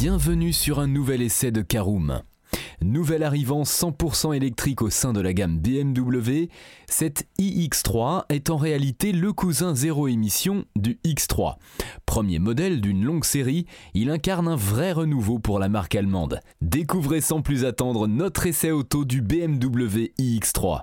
Bienvenue sur un nouvel essai de Caroom. Nouvel arrivant 100% électrique au sein de la gamme BMW, cette iX3 est en réalité le cousin zéro émission du X3. Premier modèle d'une longue série, il incarne un vrai renouveau pour la marque allemande. Découvrez sans plus attendre notre essai auto du BMW iX3.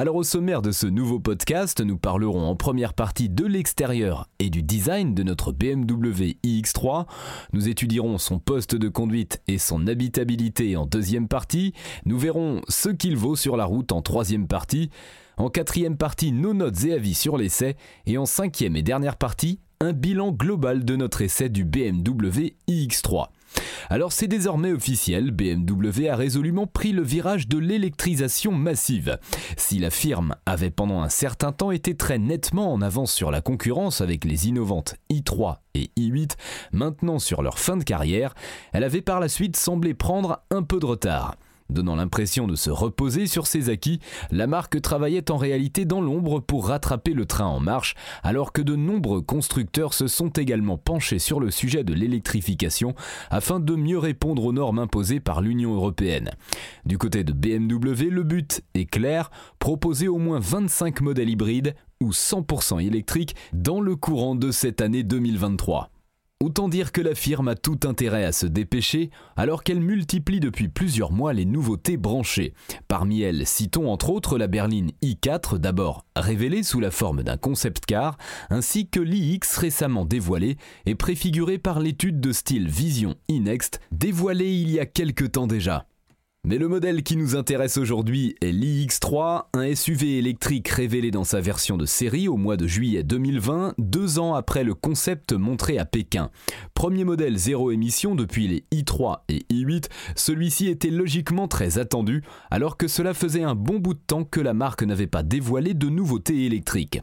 Alors au sommaire de ce nouveau podcast, nous parlerons en première partie de l'extérieur et du design de notre BMW iX3. Nous étudierons son poste de conduite et son habitabilité en deuxième partie. Nous verrons ce qu'il vaut sur la route en troisième partie. En quatrième partie, nos notes et avis sur l'essai. Et en cinquième et dernière partie, un bilan global de notre essai du BMW iX3. Alors c'est désormais officiel, BMW a résolument pris le virage de l'électrisation massive. Si la firme avait pendant un certain temps été très nettement en avance sur la concurrence avec les innovantes i3 et i8, maintenant sur leur fin de carrière, elle avait par la suite semblé prendre un peu de retard. Donnant l'impression de se reposer sur ses acquis, la marque travaillait en réalité dans l'ombre pour rattraper le train en marche, alors que de nombreux constructeurs se sont également penchés sur le sujet de l'électrification afin de mieux répondre aux normes imposées par l'Union européenne. Du côté de BMW, le but est clair, proposer au moins 25 modèles hybrides ou 100% électriques dans le courant de cette année 2023. Autant dire que la firme a tout intérêt à se dépêcher alors qu'elle multiplie depuis plusieurs mois les nouveautés branchées. Parmi elles, citons entre autres la berline i4 d'abord révélée sous la forme d'un concept car, ainsi que l'iX récemment dévoilée et préfigurée par l'étude de style Vision e-Next dévoilée il y a quelque temps déjà. Mais le modèle qui nous intéresse aujourd'hui est l'iX3, un SUV électrique révélé dans sa version de série au mois de juillet 2020, deux ans après le concept montré à Pékin. Premier modèle zéro émission depuis les i3 et i8, celui-ci était logiquement très attendu, alors que cela faisait un bon bout de temps que la marque n'avait pas dévoilé de nouveautés électriques.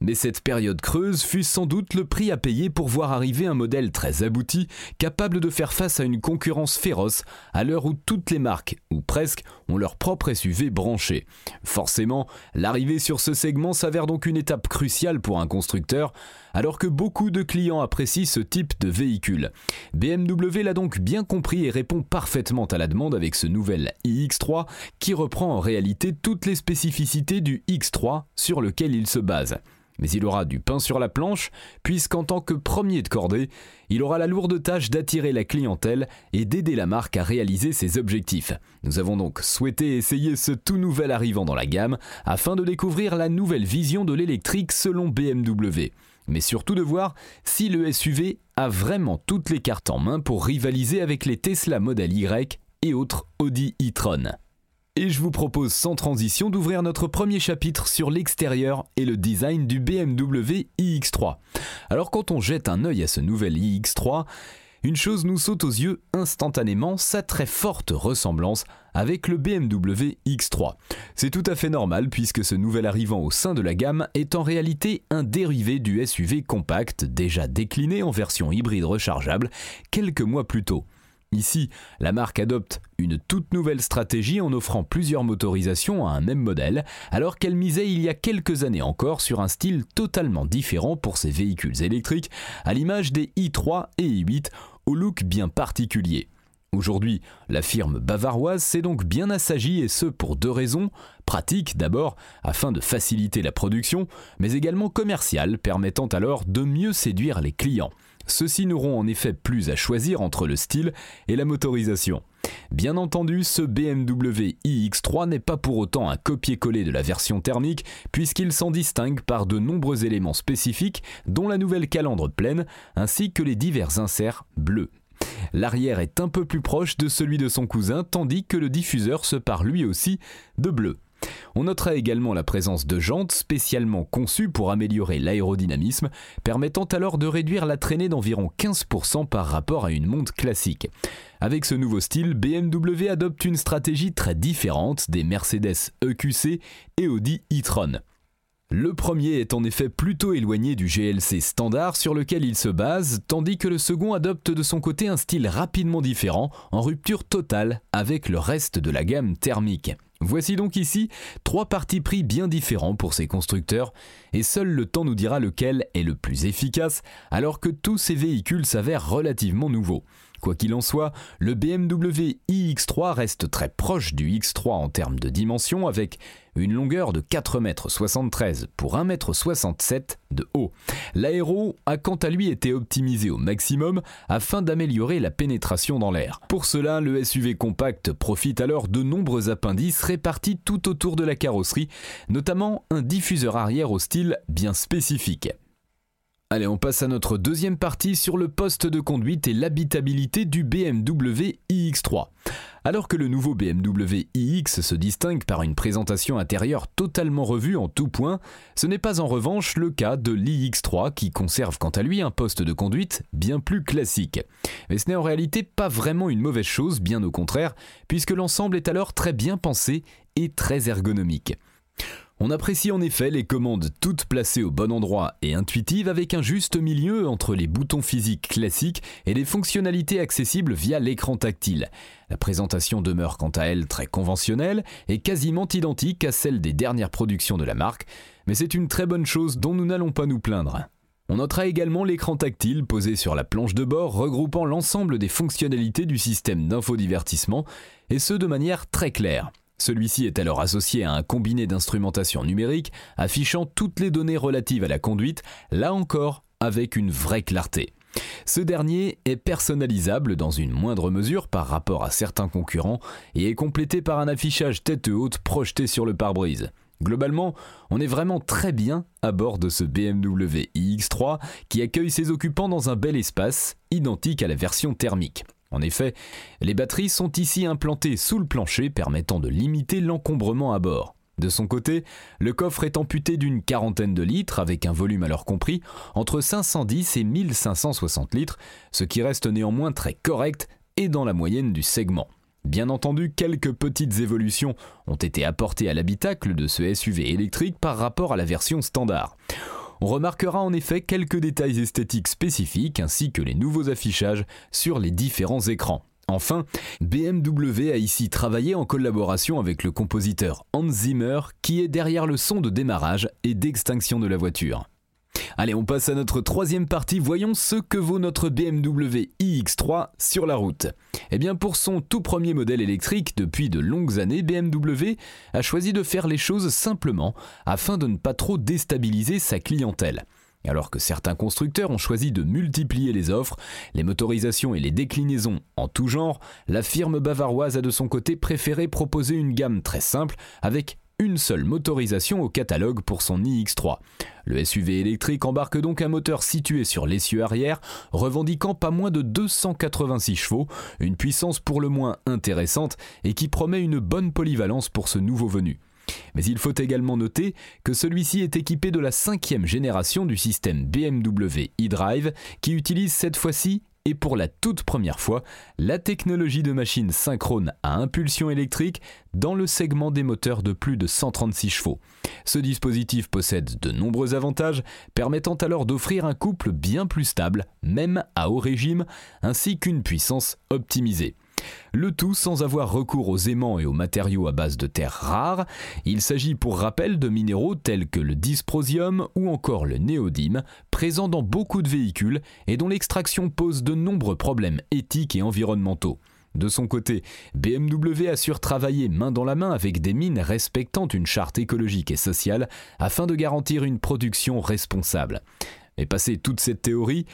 Mais cette période creuse fut sans doute le prix à payer pour voir arriver un modèle très abouti, capable de faire face à une concurrence féroce, à l'heure où toutes les marques, ou presque, ont leur propre SUV branché. Forcément, l'arrivée sur ce segment s'avère donc une étape cruciale pour un constructeur, alors que beaucoup de clients apprécient ce type de véhicule. BMW l'a donc bien compris et répond parfaitement à la demande avec ce nouvel iX3 qui reprend en réalité toutes les spécificités du X3 sur lequel il se base mais il aura du pain sur la planche, puisqu'en tant que premier de cordée, il aura la lourde tâche d'attirer la clientèle et d'aider la marque à réaliser ses objectifs. Nous avons donc souhaité essayer ce tout nouvel arrivant dans la gamme, afin de découvrir la nouvelle vision de l'électrique selon BMW. Mais surtout de voir si le SUV a vraiment toutes les cartes en main pour rivaliser avec les Tesla Model Y et autres Audi e-tron. Et je vous propose sans transition d'ouvrir notre premier chapitre sur l'extérieur et le design du BMW iX3. Alors quand on jette un œil à ce nouvel iX3, une chose nous saute aux yeux instantanément, sa très forte ressemblance avec le BMW X3. C'est tout à fait normal puisque ce nouvel arrivant au sein de la gamme est en réalité un dérivé du SUV compact déjà décliné en version hybride rechargeable quelques mois plus tôt. Ici, la marque adopte une toute nouvelle stratégie en offrant plusieurs motorisations à un même modèle, alors qu'elle misait il y a quelques années encore sur un style totalement différent pour ses véhicules électriques, à l'image des i3 et i8 au look bien particulier. Aujourd'hui, la firme bavaroise s'est donc bien assagie et ce pour deux raisons. Pratique d'abord, afin de faciliter la production, mais également commerciale, permettant alors de mieux séduire les clients. Ceux-ci n'auront en effet plus à choisir entre le style et la motorisation. Bien entendu, ce BMW iX3 n'est pas pour autant un copier-coller de la version thermique, puisqu'il s'en distingue par de nombreux éléments spécifiques, dont la nouvelle calandre pleine, ainsi que les divers inserts bleus. L'arrière est un peu plus proche de celui de son cousin, tandis que le diffuseur se part lui aussi de bleu. On notera également la présence de jantes spécialement conçues pour améliorer l'aérodynamisme, permettant alors de réduire la traînée d'environ 15% par rapport à une montre classique. Avec ce nouveau style, BMW adopte une stratégie très différente des Mercedes EQC et Audi e-tron. Le premier est en effet plutôt éloigné du GLC standard sur lequel il se base, tandis que le second adopte de son côté un style rapidement différent, en rupture totale avec le reste de la gamme thermique. Voici donc ici trois partis pris bien différents pour ces constructeurs, et seul le temps nous dira lequel est le plus efficace, alors que tous ces véhicules s'avèrent relativement nouveaux. Quoi qu'il en soit, le BMW iX3 reste très proche du X3 en termes de dimension avec une longueur de 4,73 m pour 1,67 m de haut. L'aéro a quant à lui été optimisé au maximum afin d'améliorer la pénétration dans l'air. Pour cela, le SUV compact profite alors de nombreux appendices répartis tout autour de la carrosserie, notamment un diffuseur arrière au style bien spécifique. Allez, on passe à notre deuxième partie sur le poste de conduite et l'habitabilité du BMW iX3. Alors que le nouveau BMW iX se distingue par une présentation intérieure totalement revue en tout point, ce n'est pas en revanche le cas de l'iX3 qui conserve quant à lui un poste de conduite bien plus classique. Mais ce n'est en réalité pas vraiment une mauvaise chose, bien au contraire, puisque l'ensemble est alors très bien pensé et très ergonomique. On apprécie en effet les commandes toutes placées au bon endroit et intuitives avec un juste milieu entre les boutons physiques classiques et les fonctionnalités accessibles via l'écran tactile. La présentation demeure quant à elle très conventionnelle et quasiment identique à celle des dernières productions de la marque, mais c'est une très bonne chose dont nous n'allons pas nous plaindre. On notera également l'écran tactile posé sur la planche de bord regroupant l'ensemble des fonctionnalités du système d'infodivertissement, et ce de manière très claire. Celui-ci est alors associé à un combiné d'instrumentation numérique affichant toutes les données relatives à la conduite, là encore avec une vraie clarté. Ce dernier est personnalisable dans une moindre mesure par rapport à certains concurrents et est complété par un affichage tête haute projeté sur le pare-brise. Globalement, on est vraiment très bien à bord de ce BMW iX3 qui accueille ses occupants dans un bel espace, identique à la version thermique. En effet, les batteries sont ici implantées sous le plancher permettant de limiter l'encombrement à bord. De son côté, le coffre est amputé d'une quarantaine de litres avec un volume alors compris entre 510 et 1560 litres, ce qui reste néanmoins très correct et dans la moyenne du segment. Bien entendu, quelques petites évolutions ont été apportées à l'habitacle de ce SUV électrique par rapport à la version standard. On remarquera en effet quelques détails esthétiques spécifiques ainsi que les nouveaux affichages sur les différents écrans. Enfin, BMW a ici travaillé en collaboration avec le compositeur Hans Zimmer qui est derrière le son de démarrage et d'extinction de la voiture. Allez, on passe à notre troisième partie. Voyons ce que vaut notre BMW iX3 sur la route. Eh bien, pour son tout premier modèle électrique depuis de longues années, BMW a choisi de faire les choses simplement afin de ne pas trop déstabiliser sa clientèle. Alors que certains constructeurs ont choisi de multiplier les offres, les motorisations et les déclinaisons en tout genre, la firme bavaroise a de son côté préféré proposer une gamme très simple avec une seule motorisation au catalogue pour son iX3. Le SUV électrique embarque donc un moteur situé sur l'essieu arrière, revendiquant pas moins de 286 chevaux, une puissance pour le moins intéressante et qui promet une bonne polyvalence pour ce nouveau venu. Mais il faut également noter que celui-ci est équipé de la cinquième génération du système BMW eDrive qui utilise cette fois-ci et pour la toute première fois la technologie de machine synchrone à impulsion électrique dans le segment des moteurs de plus de 136 chevaux. Ce dispositif possède de nombreux avantages, permettant alors d'offrir un couple bien plus stable, même à haut régime, ainsi qu'une puissance optimisée. Le tout sans avoir recours aux aimants et aux matériaux à base de terres rares. Il s'agit pour rappel de minéraux tels que le dysprosium ou encore le néodyme, présents dans beaucoup de véhicules et dont l'extraction pose de nombreux problèmes éthiques et environnementaux. De son côté, BMW assure travailler main dans la main avec des mines respectant une charte écologique et sociale afin de garantir une production responsable. Mais passé toute cette théorie,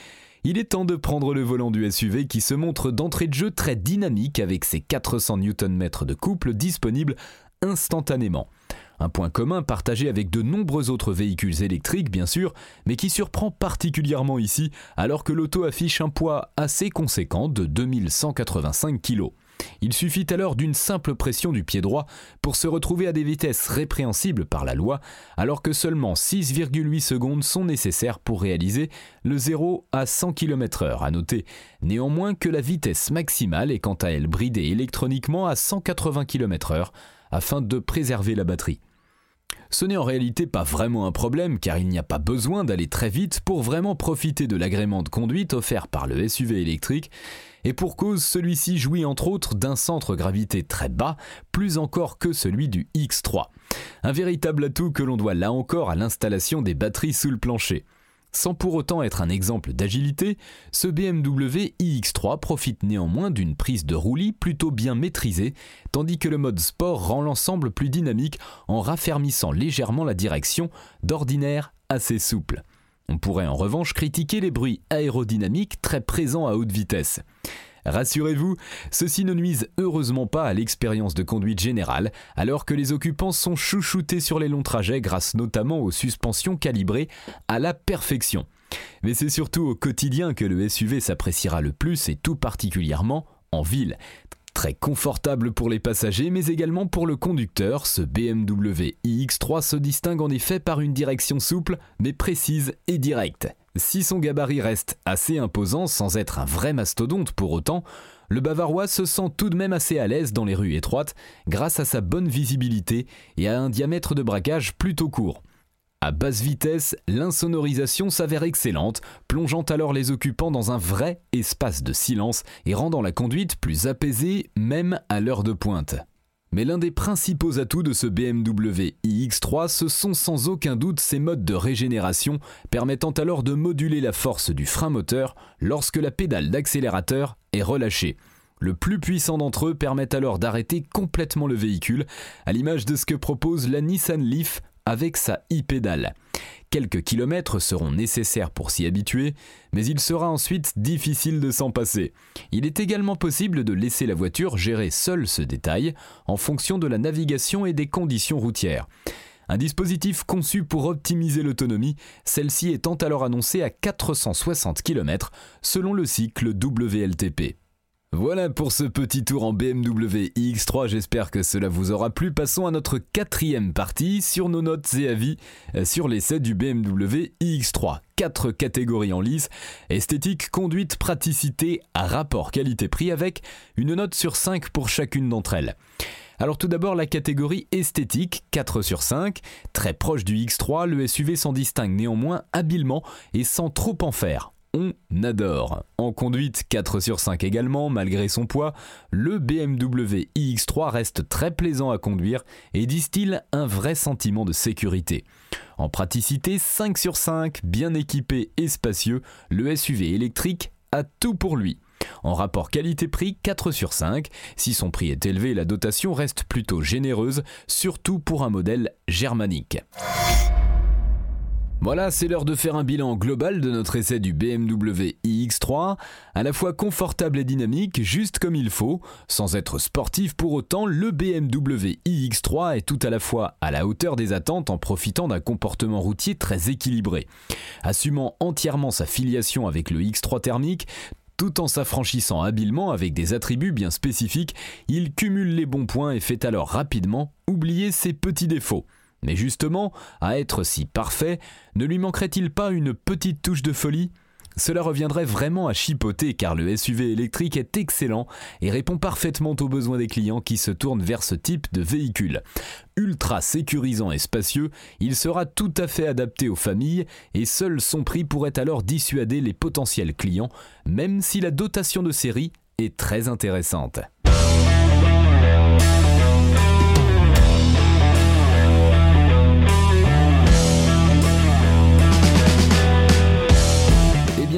il est temps de prendre le volant du SUV qui se montre d'entrée de jeu très dynamique avec ses 400 Nm de couple disponibles instantanément. Un point commun partagé avec de nombreux autres véhicules électriques bien sûr, mais qui surprend particulièrement ici alors que l'auto affiche un poids assez conséquent de 2185 kg. Il suffit alors d'une simple pression du pied droit pour se retrouver à des vitesses répréhensibles par la loi, alors que seulement 6,8 secondes sont nécessaires pour réaliser le 0 à 100 km/h. À noter néanmoins que la vitesse maximale est quant à elle bridée électroniquement à 180 km/h afin de préserver la batterie. Ce n'est en réalité pas vraiment un problème car il n'y a pas besoin d'aller très vite pour vraiment profiter de l'agrément de conduite offert par le SUV électrique et pour cause celui-ci jouit entre autres d'un centre gravité très bas, plus encore que celui du X3. Un véritable atout que l'on doit là encore à l'installation des batteries sous le plancher. Sans pour autant être un exemple d'agilité, ce BMW iX3 profite néanmoins d'une prise de roulis plutôt bien maîtrisée, tandis que le mode sport rend l'ensemble plus dynamique en raffermissant légèrement la direction, d'ordinaire assez souple. On pourrait en revanche critiquer les bruits aérodynamiques très présents à haute vitesse. Rassurez-vous, ceci ne nuise heureusement pas à l'expérience de conduite générale, alors que les occupants sont chouchoutés sur les longs trajets grâce notamment aux suspensions calibrées à la perfection. Mais c'est surtout au quotidien que le SUV s'appréciera le plus et tout particulièrement en ville. Très confortable pour les passagers mais également pour le conducteur, ce BMW iX3 se distingue en effet par une direction souple mais précise et directe. Si son gabarit reste assez imposant sans être un vrai mastodonte pour autant, le Bavarois se sent tout de même assez à l'aise dans les rues étroites grâce à sa bonne visibilité et à un diamètre de braquage plutôt court. À basse vitesse, l'insonorisation s'avère excellente, plongeant alors les occupants dans un vrai espace de silence et rendant la conduite plus apaisée même à l'heure de pointe. Mais l'un des principaux atouts de ce BMW iX3, ce sont sans aucun doute ses modes de régénération, permettant alors de moduler la force du frein moteur lorsque la pédale d'accélérateur est relâchée. Le plus puissant d'entre eux permet alors d'arrêter complètement le véhicule, à l'image de ce que propose la Nissan Leaf avec sa e-pédale. Quelques kilomètres seront nécessaires pour s'y habituer, mais il sera ensuite difficile de s'en passer. Il est également possible de laisser la voiture gérer seule ce détail en fonction de la navigation et des conditions routières. Un dispositif conçu pour optimiser l'autonomie, celle-ci étant alors annoncée à 460 km selon le cycle WLTP. Voilà pour ce petit tour en BMW iX3, j'espère que cela vous aura plu. Passons à notre quatrième partie sur nos notes et avis euh, sur l'essai du BMW iX3. Quatre catégories en lice, esthétique, conduite, praticité, rapport qualité-prix avec une note sur 5 pour chacune d'entre elles. Alors tout d'abord la catégorie esthétique, 4 sur 5, très proche du X3, le SUV s'en distingue néanmoins habilement et sans trop en faire on adore. En conduite 4 sur 5 également, malgré son poids, le BMW iX3 reste très plaisant à conduire et distille un vrai sentiment de sécurité. En praticité 5 sur 5, bien équipé et spacieux, le SUV électrique a tout pour lui. En rapport qualité-prix 4 sur 5, si son prix est élevé, la dotation reste plutôt généreuse, surtout pour un modèle germanique. Voilà, c'est l'heure de faire un bilan global de notre essai du BMW iX3, à la fois confortable et dynamique, juste comme il faut, sans être sportif pour autant, le BMW iX3 est tout à la fois à la hauteur des attentes en profitant d'un comportement routier très équilibré. Assumant entièrement sa filiation avec le X3 thermique, tout en s'affranchissant habilement avec des attributs bien spécifiques, il cumule les bons points et fait alors rapidement oublier ses petits défauts. Mais justement, à être si parfait, ne lui manquerait-il pas une petite touche de folie? Cela reviendrait vraiment à chipoter car le SUV électrique est excellent et répond parfaitement aux besoins des clients qui se tournent vers ce type de véhicule. Ultra sécurisant et spacieux, il sera tout à fait adapté aux familles et seul son prix pourrait alors dissuader les potentiels clients, même si la dotation de série est très intéressante.